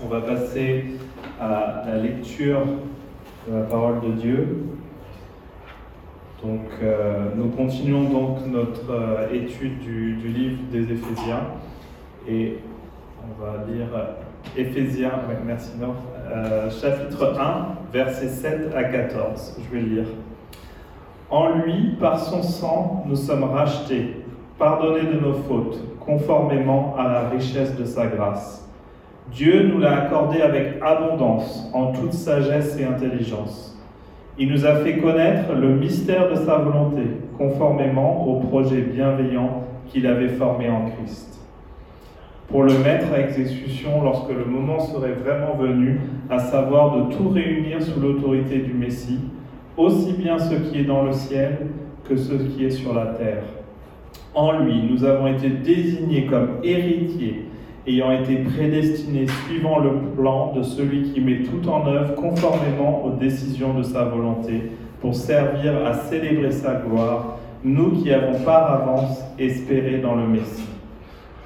On va passer à la lecture de la parole de Dieu. Donc, euh, nous continuons donc notre euh, étude du, livre des Éphésiens et on va lire Éphésiens, ouais, merci Nord, euh, chapitre 1, versets 7 à 14. Je vais lire. En lui, par son sang, nous sommes rachetés, pardonnés de nos fautes, conformément à la richesse de sa grâce. Dieu nous l'a accordé avec abondance, en toute sagesse et intelligence. Il nous a fait connaître le mystère de sa volonté, conformément au projet bienveillant qu'il avait formé en Christ pour le mettre à exécution lorsque le moment serait vraiment venu, à savoir de tout réunir sous l'autorité du Messie, aussi bien ce qui est dans le ciel que ce qui est sur la terre. En lui, nous avons été désignés comme héritiers, ayant été prédestinés suivant le plan de celui qui met tout en œuvre conformément aux décisions de sa volonté, pour servir à célébrer sa gloire, nous qui avons par avance espéré dans le Messie.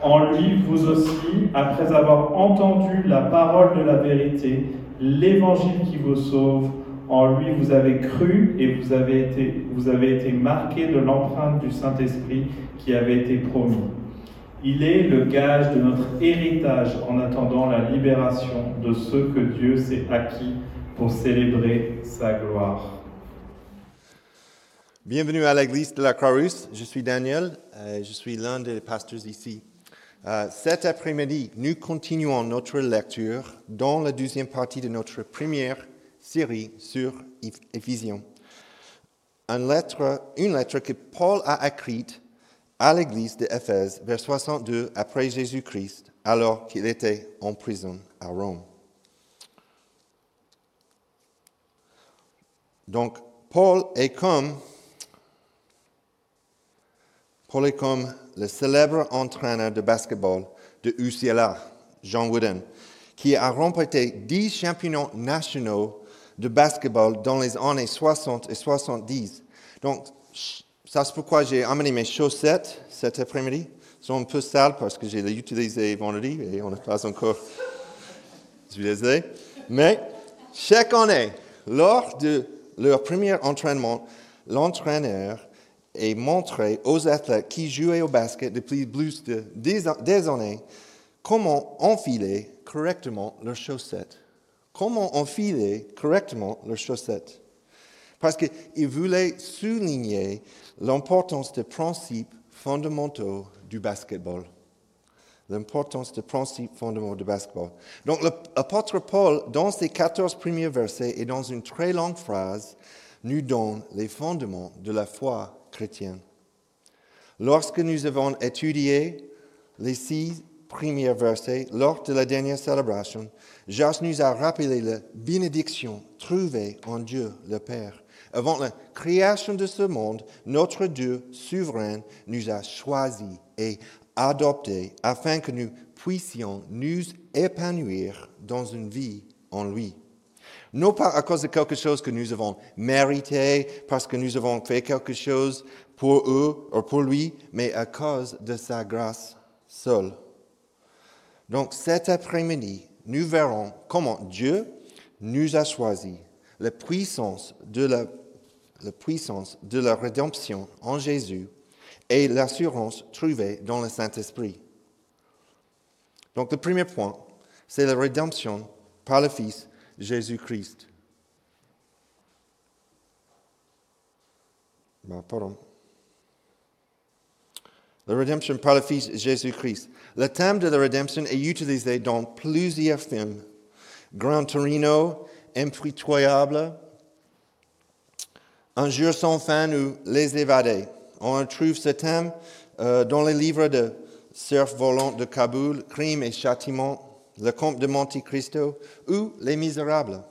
En lui, vous aussi, après avoir entendu la parole de la vérité, l'évangile qui vous sauve, en lui vous avez cru et vous avez été, vous avez été marqué de l'empreinte du Saint-Esprit qui avait été promis. Il est le gage de notre héritage en attendant la libération de ceux que Dieu s'est acquis pour célébrer sa gloire. Bienvenue à l'église de la Croix-Rousse. Je suis Daniel, euh, je suis l'un des pasteurs ici. Euh, cet après-midi, nous continuons notre lecture dans la deuxième partie de notre première série sur Éphésiens. Une lettre que Paul a écrite à l'église d'Éphèse vers 62 après Jésus-Christ, alors qu'il était en prison à Rome. Donc, Paul est comme, Paul est comme le célèbre entraîneur de basketball de UCLA, John Wooden, qui a remporté 10 championnats nationaux de basketball dans les années 60 et 70. Donc, ça c'est pourquoi j'ai amené mes chaussettes cet après-midi. Elles sont un peu sales parce que j'ai les utilisées vendredi et on n'a pas encore. Je désolé. Mais chaque année, lors de leur premier entraînement, l'entraîneur et montrer aux athlètes qui jouaient au basket depuis plus de des années comment enfiler correctement leurs chaussettes. Comment enfiler correctement leurs chaussettes. Parce qu'ils voulaient souligner l'importance des principes fondamentaux du basketball. L'importance des principes fondamentaux du basketball. Donc l'apôtre Paul, dans ses 14 premiers versets et dans une très longue phrase, nous donne les fondements de la foi chrétienne. Lorsque nous avons étudié les six premiers versets lors de la dernière célébration, Josh nous a rappelé la bénédiction trouvée en Dieu le Père. Avant la création de ce monde, notre Dieu souverain nous a choisis et adoptés afin que nous puissions nous épanouir dans une vie en lui. Non pas à cause de quelque chose que nous avons mérité, parce que nous avons fait quelque chose pour eux ou pour lui, mais à cause de sa grâce seule. Donc cet après-midi, nous verrons comment Dieu nous a choisis, la puissance de la, la puissance de la rédemption en Jésus et l'assurance trouvée dans le Saint-Esprit. Donc le premier point, c'est la rédemption par le Fils Jésus-Christ. Ben, pardon. La rédemption par le Fils Jésus-Christ. Le thème de la rédemption est utilisé dans plusieurs films. Grand Torino, Impitoyable, Un jour sans fin ou Les évadés. On trouve ce thème euh, dans les livres de Surf volant de Kaboul, Crime et Châtiment, le comte de Monte Cristo ou les misérables.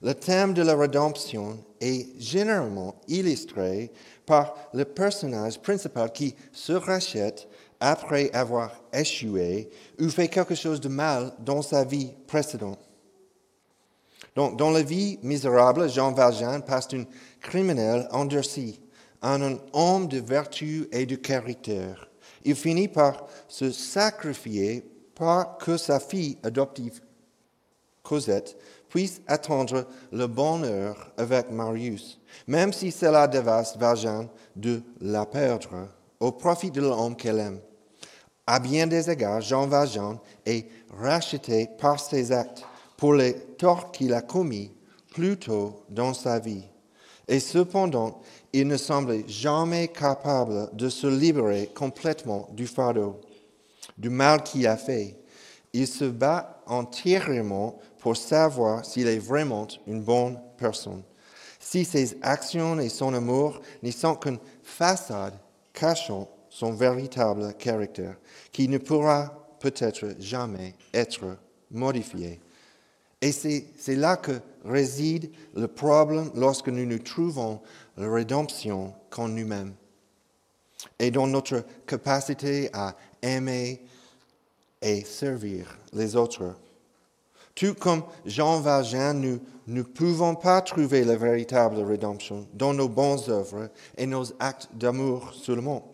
Le thème de la rédemption est généralement illustré par le personnage principal qui se rachète après avoir échoué ou fait quelque chose de mal dans sa vie précédente. Donc, dans la vie misérable, Jean Valjean passe d'un criminel endurci à un homme de vertu et de caractère. Il finit par se sacrifier par que sa fille adoptive Cosette, puisse attendre le bonheur avec Marius, même si cela dévaste Valjean de la perdre au profit de l'homme qu'elle aime. À bien des égards, Jean Valjean est racheté par ses actes pour les torts qu'il a commis plus tôt dans sa vie. Et cependant, il ne semblait jamais capable de se libérer complètement du fardeau, du mal qu'il a fait. Il se bat entièrement pour savoir s'il est vraiment une bonne personne, si ses actions et son amour ne sont qu'une façade cachant son véritable caractère, qui ne pourra peut-être jamais être modifié. Et c'est là que réside le problème lorsque nous nous trouvons la rédemption qu'en nous-mêmes et dans notre capacité à aimer et servir les autres. Tout comme Jean Valjean, nous ne pouvons pas trouver la véritable rédemption dans nos bonnes œuvres et nos actes d'amour seulement.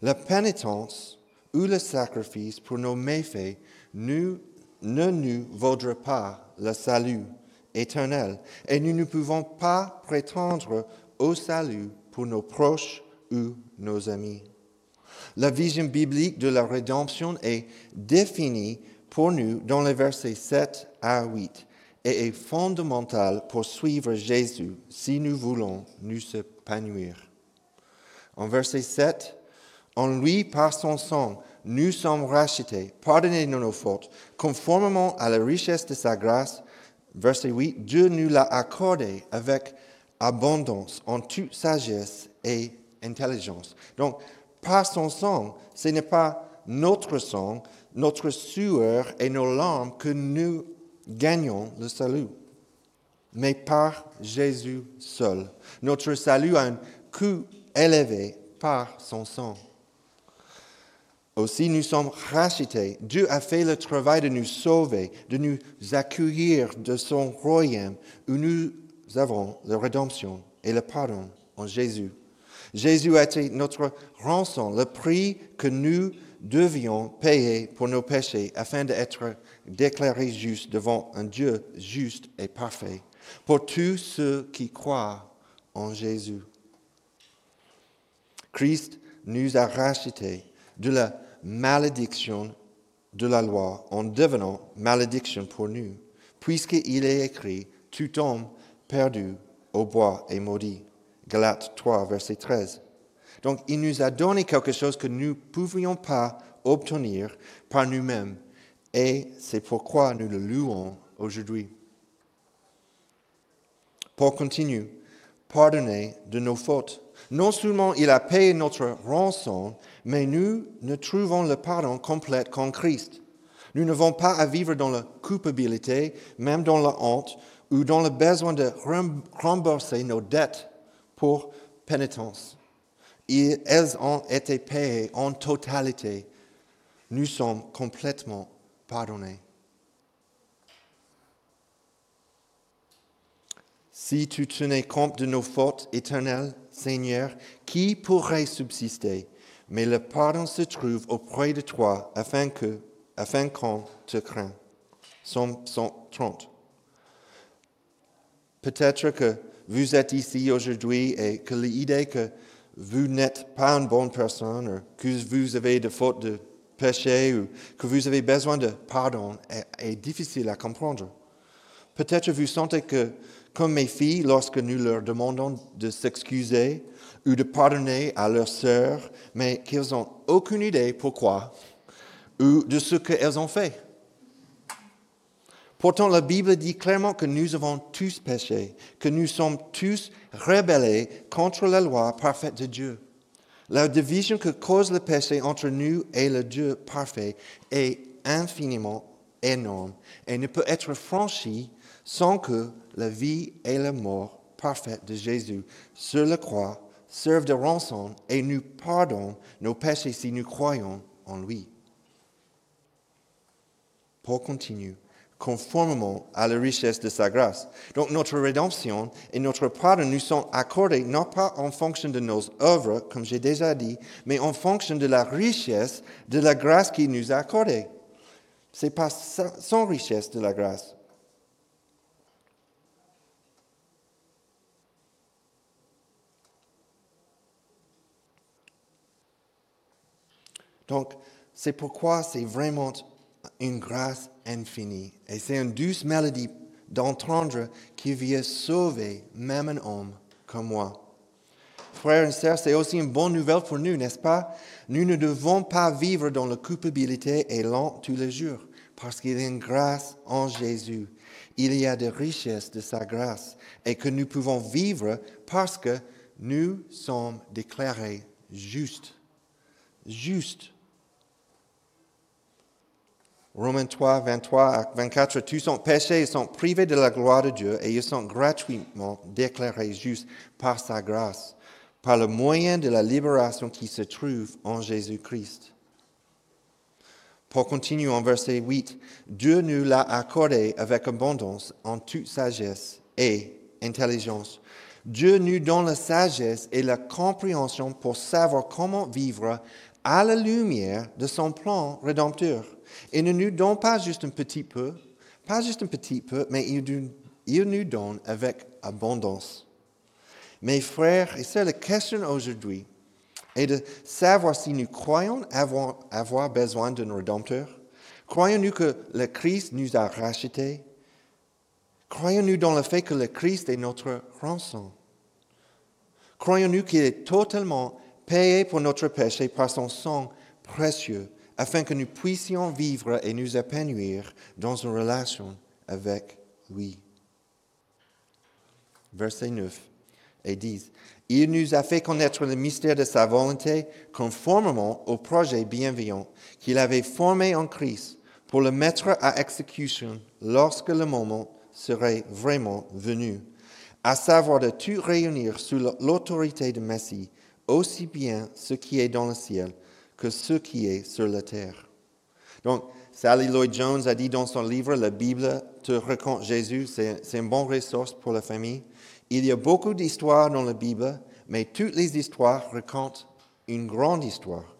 La pénitence ou le sacrifice pour nos méfaits ne nous vaudra pas le salut éternel et nous ne pouvons pas prétendre au salut pour nos proches ou nos amis. La vision biblique de la rédemption est définie pour nous dans les versets 7 à 8 et est fondamentale pour suivre Jésus si nous voulons nous épanouir. En verset 7, en lui, par son sang, nous sommes rachetés, pardonnés de nos fautes, conformément à la richesse de sa grâce. Verset 8, Dieu nous l'a accordé avec abondance en toute sagesse et intelligence. Donc, par son sang, ce n'est pas notre sang, notre sueur et nos larmes que nous gagnons le salut, mais par Jésus seul. Notre salut a un coût élevé par son sang. Aussi, nous sommes rachetés. Dieu a fait le travail de nous sauver, de nous accueillir de son royaume où nous avons la rédemption et le pardon en Jésus. Jésus a été notre rançon, le prix que nous devions payer pour nos péchés afin d'être déclarés justes devant un Dieu juste et parfait pour tous ceux qui croient en Jésus. Christ nous a rachetés de la malédiction de la loi en devenant malédiction pour nous, puisqu'il est écrit, tout homme perdu au bois est maudit. Galates 3, verset 13. Donc, il nous a donné quelque chose que nous ne pouvions pas obtenir par nous-mêmes. Et c'est pourquoi nous le louons aujourd'hui. Pour continuer, pardonner de nos fautes. Non seulement il a payé notre rançon, mais nous ne trouvons le pardon complet qu'en Christ. Nous n'avons pas à vivre dans la culpabilité, même dans la honte, ou dans le besoin de rembourser nos dettes pour pénitence. elles ont été payées en totalité. Nous sommes complètement pardonnés. Si tu tenais compte de nos fautes éternelles, Seigneur, qui pourrait subsister? Mais le pardon se trouve auprès de toi afin afin qu'on te craint. Somme 130. Peut-être que vous êtes ici aujourd'hui et que l'idée que vous n'êtes pas une bonne personne, ou que vous avez des fautes de péché, ou que vous avez besoin de pardon est, difficile à comprendre. Peut-être vous sentez que, comme mes filles, lorsque nous leur demandons de s'excuser ou de pardonner à leurs sœurs, mais qu'elles n'ont aucune idée pourquoi ou de ce qu'elles ont fait. Pourtant, la Bible dit clairement que nous avons tous péché, que nous sommes tous rebellés contre la loi parfaite de Dieu. La division que cause le péché entre nous et le Dieu parfait est infiniment énorme et ne peut être franchie sans que la vie et la mort parfaite de Jésus sur la croix servent de rançon et nous pardonnent nos péchés si nous croyons en lui. Pour continuer, conformément à la richesse de sa grâce. Donc notre rédemption et notre pardon nous sont accordés non pas en fonction de nos œuvres, comme j'ai déjà dit, mais en fonction de la richesse de la grâce qu'il nous a accordée. Ce n'est pas sans richesse de la grâce. Donc, c'est pourquoi c'est vraiment une grâce infinie. Et c'est une douce mélodie d'entendre qu'il vient sauver même un homme comme moi. Frères et sœurs, c'est aussi une bonne nouvelle pour nous, n'est-ce pas? Nous ne devons pas vivre dans la culpabilité et l'an tous les jours, parce qu'il y a une grâce en Jésus. Il y a des richesses de sa grâce et que nous pouvons vivre parce que nous sommes déclarés justes. Justes. Romains 3, 23 à 24, tous sont péchés, ils sont privés de la gloire de Dieu et ils sont gratuitement déclarés justes par sa grâce, par le moyen de la libération qui se trouve en Jésus-Christ. Pour continuer en verset 8, Dieu nous l'a accordé avec abondance en toute sagesse et intelligence. Dieu nous donne la sagesse et la compréhension pour savoir comment vivre à la lumière de son plan rédempteur. Il ne nous donne pas juste un petit peu, pas juste un petit peu, mais il, nous donne avec abondance. Mes frères et sœurs, la question aujourd'hui est de savoir si nous croyons avoir, avoir besoin d'un rédempteur. Croyons-nous que le Christ nous a rachetés? Croyons-nous dans le fait que le Christ est notre rançon? Croyons-nous qu'il est totalement payé pour notre péché par son sang précieux afin que nous puissions vivre et nous épanouir dans une relation avec lui. Verset 9 et 10. Il nous a fait connaître le mystère de sa volonté conformément au projet bienveillant qu'il avait formé en Christ pour le mettre à exécution lorsque le moment serait vraiment venu, à savoir de tout réunir sous l'autorité de Messie, aussi bien ce qui est dans le ciel que ce qui est sur la terre. Donc, Sally Lloyd Jones a dit dans son livre, La Bible te raconte Jésus, c'est une bonne ressource pour la famille. Il y a beaucoup d'histoires dans la Bible, mais toutes les histoires racontent une grande histoire.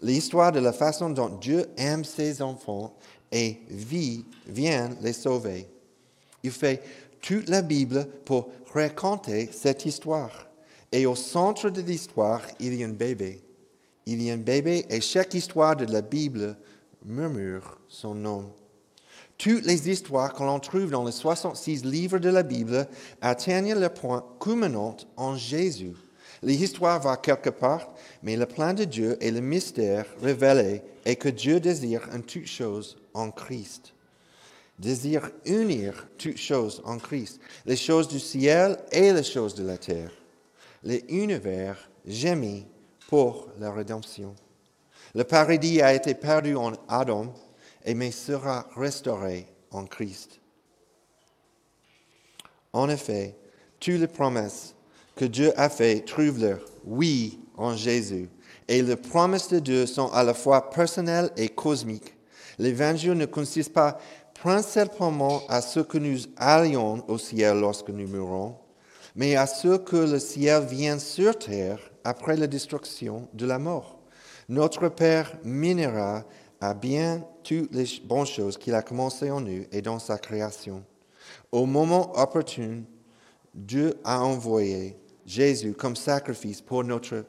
L'histoire de la façon dont Dieu aime ses enfants et vit, vient les sauver. Il fait toute la Bible pour raconter cette histoire. Et au centre de l'histoire, il y a un bébé il y a un bébé et chaque histoire de la Bible murmure son nom. Toutes les histoires que l'on trouve dans les 66 livres de la Bible atteignent le point culminant en Jésus. L'histoire va quelque part, mais le plan de Dieu et le mystère révélé est que Dieu désire en toutes choses en Christ. Désire unir toutes choses en Christ, les choses du ciel et les choses de la terre. L'univers gémit pour la rédemption. Le paradis a été perdu en Adam, et mais sera restauré en Christ. En effet, toutes les promesses que Dieu a faites trouvent leur oui en Jésus. Et les promesses de Dieu sont à la fois personnelles et cosmiques. L'évangile ne consiste pas principalement à ce que nous allions au ciel lorsque nous mourrons, mais à ce que le ciel vient sur terre après la destruction de la mort. Notre Père minera à bien toutes les bonnes choses qu'il a commencées en nous et dans sa création. Au moment opportun, Dieu a envoyé Jésus comme sacrifice pour notre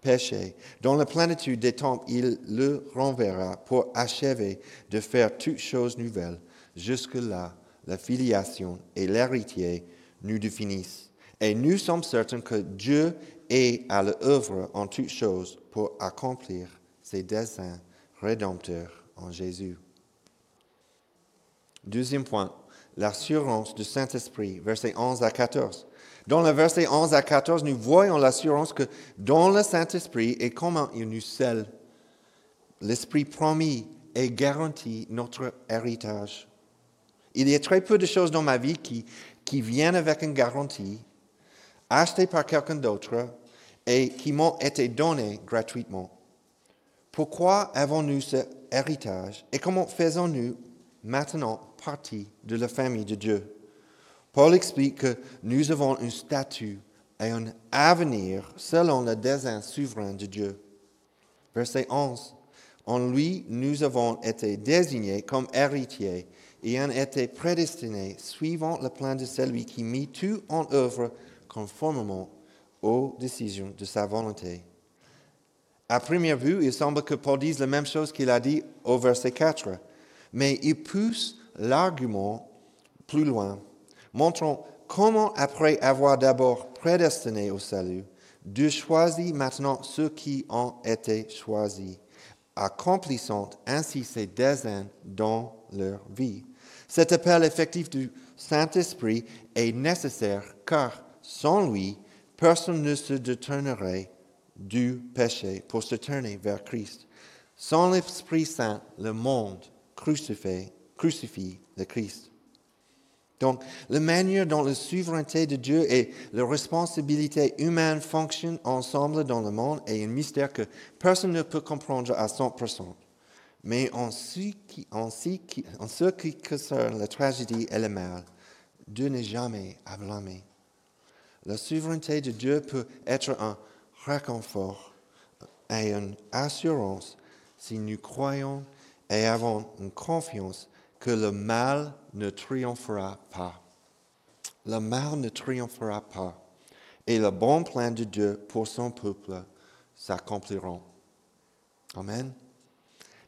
péché. Dans la plénitude des temps, il le renverra pour achever de faire toutes choses nouvelles. Jusque-là, la filiation et l'héritier nous définissent. Et nous sommes certains que Dieu et à l'œuvre en toutes choses pour accomplir ses desseins rédempteurs en Jésus. Deuxième point, l'assurance du Saint-Esprit, versets 11 à 14. Dans le verset 11 à 14, nous voyons l'assurance que dans le Saint-Esprit et comment il nous scelle, l'Esprit promis et garantit notre héritage. Il y a très peu de choses dans ma vie qui, qui viennent avec une garantie, achetée par quelqu'un d'autre, et qui m'ont été donnés gratuitement. Pourquoi avons-nous ce héritage et comment faisons-nous maintenant partie de la famille de Dieu? Paul explique que nous avons un statut et un avenir selon le dessein souverain de Dieu. Verset 11. En lui, nous avons été désignés comme héritiers et ont été prédestinés suivant le plan de celui qui mit tout en œuvre conformément aux décisions de sa volonté, À première vue, il semble que Paul dise la même chose qu'il a dit au verset 4, mais il pousse l'argument plus loin, montrant comment, après avoir d'abord prédestiné au salut, Dieu choisit maintenant ceux qui ont été choisis, accomplissant ainsi ses désirs dans leur vie. Cet appel effectif du Saint-Esprit est nécessaire car sans lui, personne ne se détournerait du péché pour se tourner vers Christ. Sans l'Esprit Saint, le monde crucifie, le Christ. Donc, la manière dont la souveraineté de Dieu et la responsabilité humaine fonctionnent ensemble dans le monde est un mystère que personne ne peut comprendre à 100%. Mais en ce qui, en ce qui concerne la tragédie et le mal, Dieu n'est jamais à blâmer. La souveraineté de Dieu peut être un réconfort et une assurance si nous croyons et avons une confiance que le mal ne triomphera pas. Le mal ne triomphera pas et le bon plan de Dieu pour son peuple s'accompliront. Amen.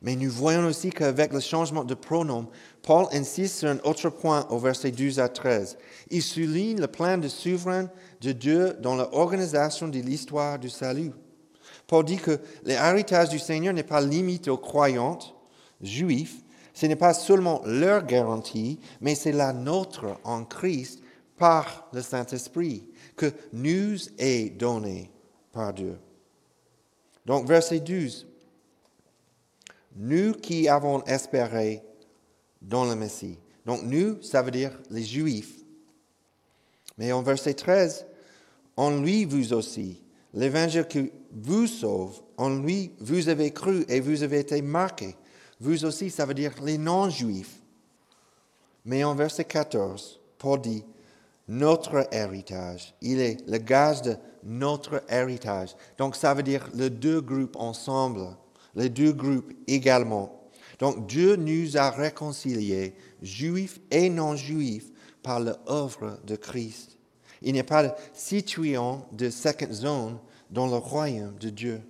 Mais nous voyons aussi qu'avec le changement de pronom, Paul insiste sur un autre point au verset 12 à 13. Il souligne le plan de souverain de Dieu dans l'organisation de l'histoire du salut. Paul dit que l'héritage du Seigneur n'est pas limité aux croyants juifs, ce n'est pas seulement leur garantie, mais c'est la nôtre en Christ par le Saint-Esprit que nous est donné par Dieu. Donc verset 12 nous qui avons espéré dans le Messie. Donc nous, ça veut dire les Juifs. Mais en verset 13, en lui vous aussi, l'évangile qui vous sauve, en lui vous avez cru et vous avez été marqués. Vous aussi, ça veut dire les non-juifs. Mais en verset 14, Paul dit, notre héritage, il est le gage de notre héritage. Donc ça veut dire les deux groupes ensemble les deux groupes également. Donc Dieu nous a réconciliés, juifs et non-juifs, par l'œuvre de Christ. Il n'y a pas de de second zone dans le royaume de Dieu.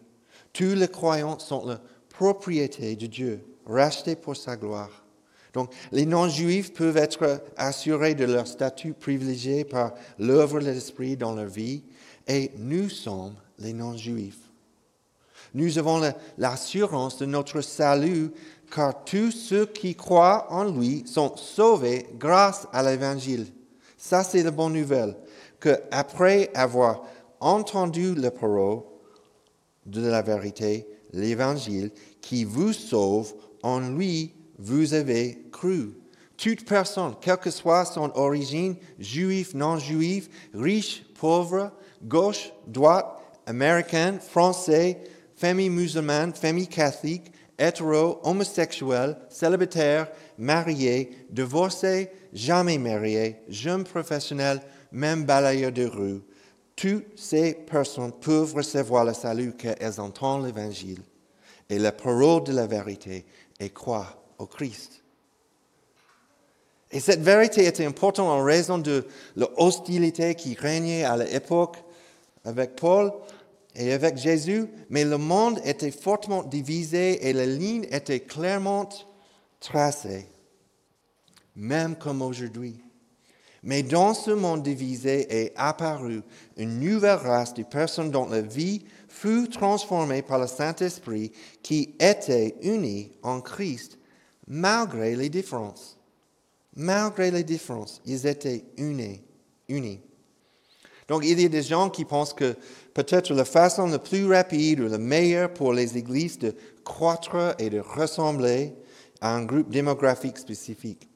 Tous les croyants sont la propriété de Dieu, rachetés pour sa gloire. Donc, les non-juifs peuvent être assurés de leur statut privilégié par l'œuvre de l'Esprit dans leur vie, et nous sommes les non-juifs. Nous avons l'assurance de notre salut car tous ceux qui croient en lui sont sauvés grâce à l'Évangile. Ça, c'est la bonne nouvelle, que après avoir entendu la parole de la vérité, l'Évangile, qui vous sauve, en lui vous avez cru. Toute personne, quelle que soit son origine, juif, non juif, riche, pauvre, gauche, droite, américain, français, famille musulmane, famille catholique, hétéro, homosexuel, célibataire, marié, divorcé, jamais marié, jeune professionnel, même balayeur de rue. Toutes ces personnes peuvent recevoir le salut qu'elles entendent l'Évangile et la parole de la vérité et croient au Christ. Et cette vérité était importante en raison de l'hostilité qui régnait à l'époque avec Paul et avec Jésus, mais le monde était fortement divisé et la ligne était clairement tracée, même comme aujourd'hui. Mais dans ce monde divisé est apparue une nouvelle race de personnes dont la vie fut transformée par le Saint-Esprit qui étaient unis en Christ malgré les différences. Malgré les différences, ils étaient unis. unis. Donc il y a des gens qui pensent que peut-être la façon la plus rapide ou la meilleure pour les églises de croître et de ressembler à un groupe démographique spécifique.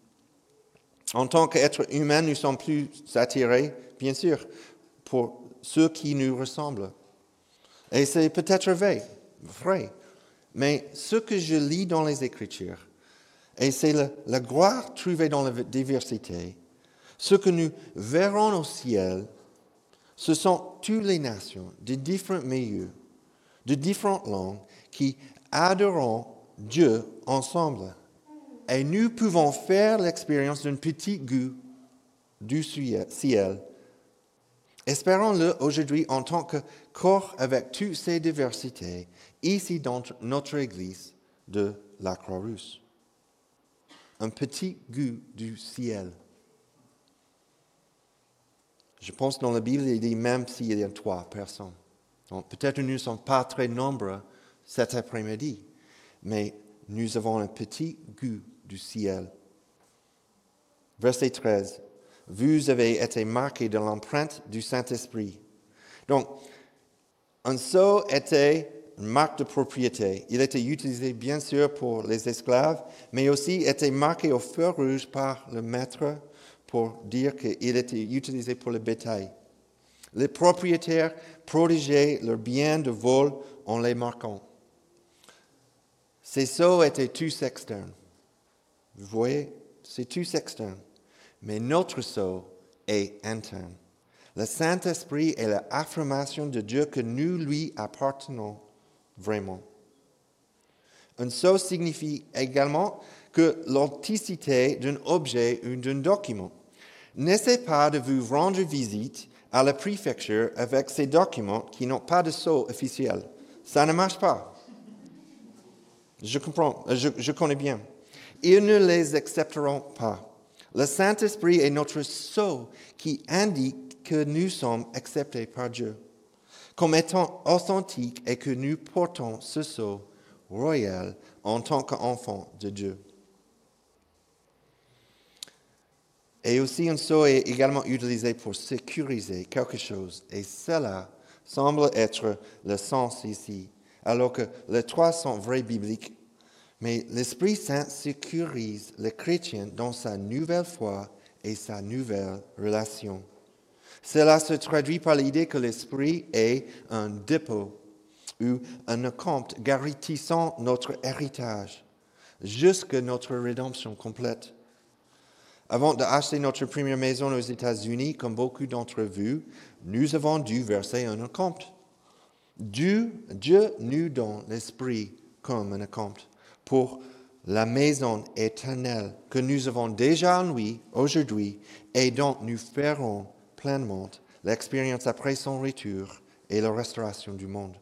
En tant qu'être humain, nous sommes plus attirés, bien sûr, pour ceux qui nous ressemblent. Et c'est peut-être vrai, vrai. Mais ce que je lis dans les Écritures, et c'est la gloire trouvée dans la diversité, ce que nous verrons au ciel, ce sont toutes les nations de différents milieux, de différentes langues qui adoreront Dieu ensemble. Et nous pouvons faire l'expérience d'un petit goût du ciel Espérons-le aujourd'hui en tant que corps avec toutes ces diversités, ici dans notre Église de la Croix-Rousse. Un petit goût du ciel. Je pense dans la Bible, il dit même s'il y a trois personnes. Peut-être nous ne sommes pas très nombreux cet après-midi, mais nous avons un petit goût du ciel. Verset 13. Vous avez été marqués de l'empreinte du Saint-Esprit. Donc, un sceau était une marque de propriété. Il était utilisé bien sûr pour les esclaves, mais aussi était marqué au feu rouge par le maître pour dire qu'il était utilisé pour le bétail. Les propriétaires protégeaient leurs biens de vol en les marquant. Ces sceaux étaient tous externes. Vous voyez, c'est tous externes. Mais notre sceau est interne. Le Saint-Esprit est l'affirmation de Dieu que nous lui appartenons vraiment. Un sceau signifie également que l'authenticité d'un objet ou d'un document. N'essayez pas de vous rendre visite à la préfecture avec ces documents qui n'ont pas de sceau officiel. Ça ne marche pas. Je comprends, je, connais bien. Ils ne les accepteront pas. Le Saint-Esprit est notre sceau qui indique que nous sommes acceptés par Dieu comme étant authentiques et que nous portons ce sceau royal en tant qu'enfants de Dieu. Et aussi un sceau est également utilisé pour sécuriser quelque chose. Et cela semble être le sens ici, alors que les trois sont vrais bibliques. Mais l'Esprit Saint sécurise le chrétien dans sa nouvelle foi et sa nouvelle relation. Cela se traduit par l'idée que l'Esprit est un dépôt ou un compte garantissant notre héritage jusqu'à notre rédemption complète. Avant d'acheter notre première maison aux États-Unis, comme beaucoup d'entre vous, nous avons dû verser un compte. Dieu, Dieu nous donne l'Esprit comme un compte pour la maison éternelle que nous avons déjà en lui aujourd'hui et dont nous ferons pleinement l'expérience après son retour et la restauration du monde.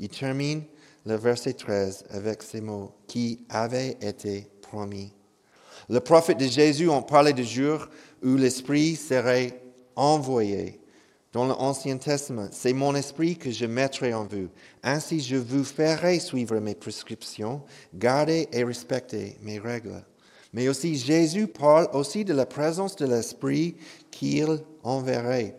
Il termine le verset 13 avec ces mots qui avaient été promis. Le prophète de Jésus en parlait de jour où l'Esprit serait envoyé. Dans l'Ancien Testament, c'est mon esprit que je mettrai en vous. Ainsi, je vous ferai suivre mes prescriptions, garder et respecter mes règles. Mais aussi, Jésus parle aussi de la présence de l'Esprit qu'il enverrait.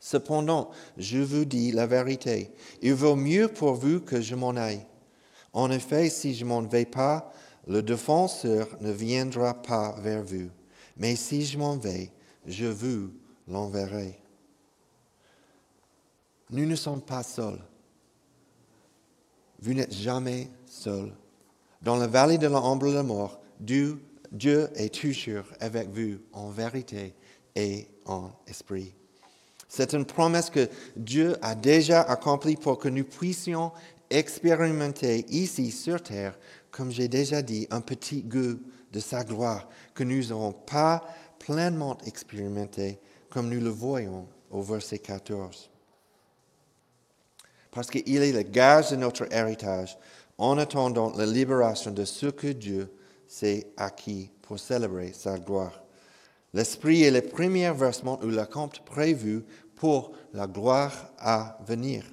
Cependant, je vous dis la vérité, il vaut mieux pour vous que je m'en aille. En effet, si je m'en vais pas, le défenseur ne viendra pas vers vous. Mais si je m'en vais, je vous l'enverrai. Nous ne sommes pas seuls. Vous n'êtes jamais seuls. Dans la vallée de l'ombre de la mort, Dieu, Dieu est toujours avec vous en vérité et en esprit. C'est une promesse que Dieu a déjà accomplie pour que nous puissions expérimenter ici sur terre, comme j'ai déjà dit, un petit goût de sa gloire que nous n'avons pas pleinement expérimenté comme nous le voyons au verset 14. Parce qu'il est le gage de notre héritage en attendant la libération de ce que Dieu s'est acquis pour célébrer sa gloire. L'Esprit est le premier versement ou le compte prévu pour la gloire à venir.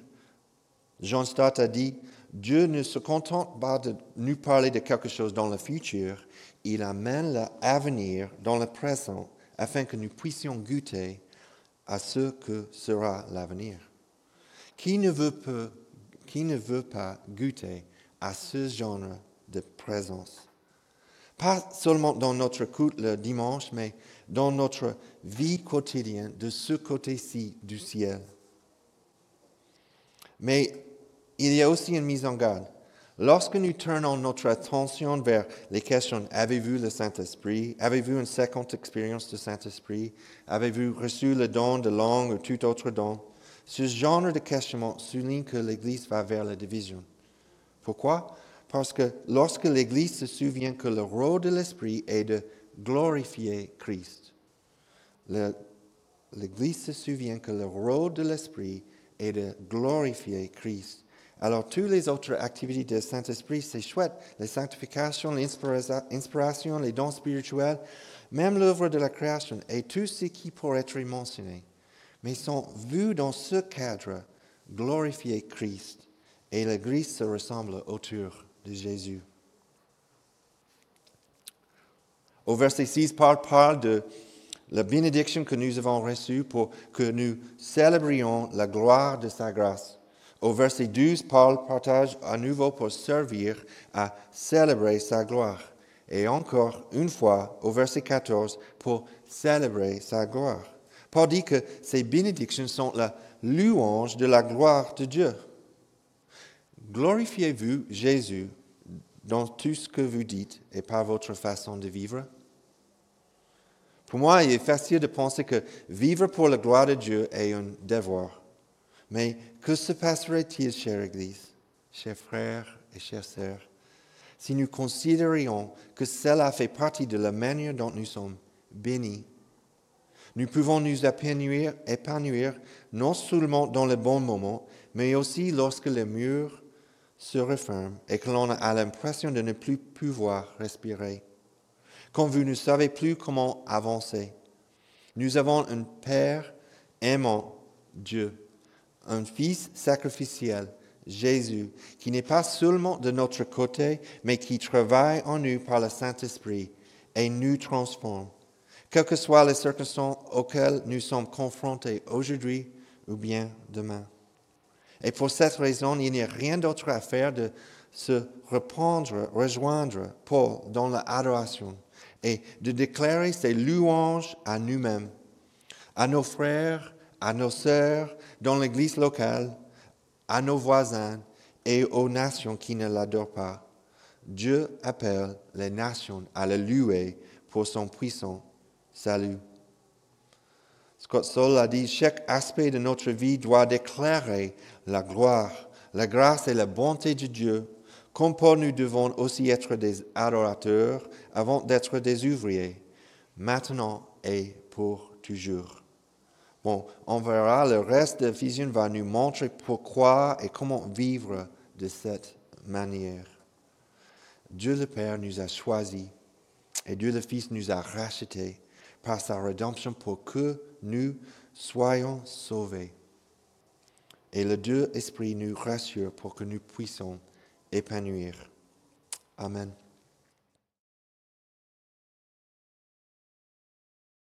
Jean Stott a dit, Dieu ne se contente pas de nous parler de quelque chose dans le futur, il amène l'avenir dans le présent afin que nous puissions goûter à ce que sera l'avenir. Qui ne veut pas, qui ne veut pas goûter à ce genre de présence? Pas seulement dans notre culte le dimanche, mais dans notre vie quotidienne de ce côté-ci du ciel. Mais il y a aussi une mise en garde. Lorsque nous tournons notre attention vers les questions Avez-vous le Saint-Esprit? Avez-vous une seconde expérience du Saint-Esprit? Avez-vous reçu le don de langue ou tout autre don? Ce genre de questionnement souligne que l'Église va vers la division. Pourquoi? Parce que lorsque l'Église se souvient que le rôle de l'Esprit est de glorifier Christ, l'Église se souvient que le rôle de l'Esprit est de glorifier Christ. Alors, toutes les autres activités du Saint-Esprit, c'est chouette. Les sanctifications, l'inspiration, les dons spirituels, même l'œuvre de la création et tout ce qui pourrait être mentionné. Mais sont vus dans ce cadre, glorifier Christ. Et l'Église se ressemble autour de Jésus. Au verset 6, Paul parle de la bénédiction que nous avons reçue pour que nous célébrions la gloire de sa grâce. Au verset 12, Paul partage à nouveau pour servir à célébrer sa gloire. Et encore une fois, au verset 14, pour célébrer sa gloire. Paul dit que ces bénédictions sont la louange de la gloire de Dieu. Glorifiez-vous Jésus dans tout ce que vous dites et par votre façon de vivre Pour moi, il est facile de penser que vivre pour la gloire de Dieu est un devoir. Mais que se passerait-il, chère Église, chers frères et chères sœurs, si nous considérions que cela fait partie de la manière dont nous sommes bénis? Nous pouvons nous épanouir, épanouir non seulement dans les bons moments, mais aussi lorsque les murs se referment et que l'on a l'impression de ne plus pouvoir respirer. Quand vous ne savez plus comment avancer, nous avons un Père aimant, Dieu, un Fils sacrificiel, Jésus, qui n'est pas seulement de notre côté, mais qui travaille en nous par le Saint-Esprit et nous transforme, quelles que soient les circonstances auxquelles nous sommes confrontés aujourd'hui ou bien demain. Et pour cette raison, il n'y a rien d'autre à faire de se reprendre, rejoindre Paul dans l'adoration et de déclarer ses louanges à nous-mêmes, à nos frères, à nos sœurs dans l'Église locale, à nos voisins et aux nations qui ne l'adorent pas. Dieu appelle les nations à le louer pour son puissant salut. Scott Soul a dit, chaque aspect de notre vie doit déclarer la gloire, la grâce et la bonté de Dieu. Comme Paul, nous devons aussi être des adorateurs avant d'être des ouvriers, maintenant et pour toujours. Bon, on verra, le reste de Vision va nous montrer pourquoi et comment vivre de cette manière. Dieu le Père nous a choisis et Dieu le Fils nous a rachetés par sa rédemption pour que nous soyons sauvés. Et le Dieu Esprit nous rassure pour que nous puissions épanouir. Amen.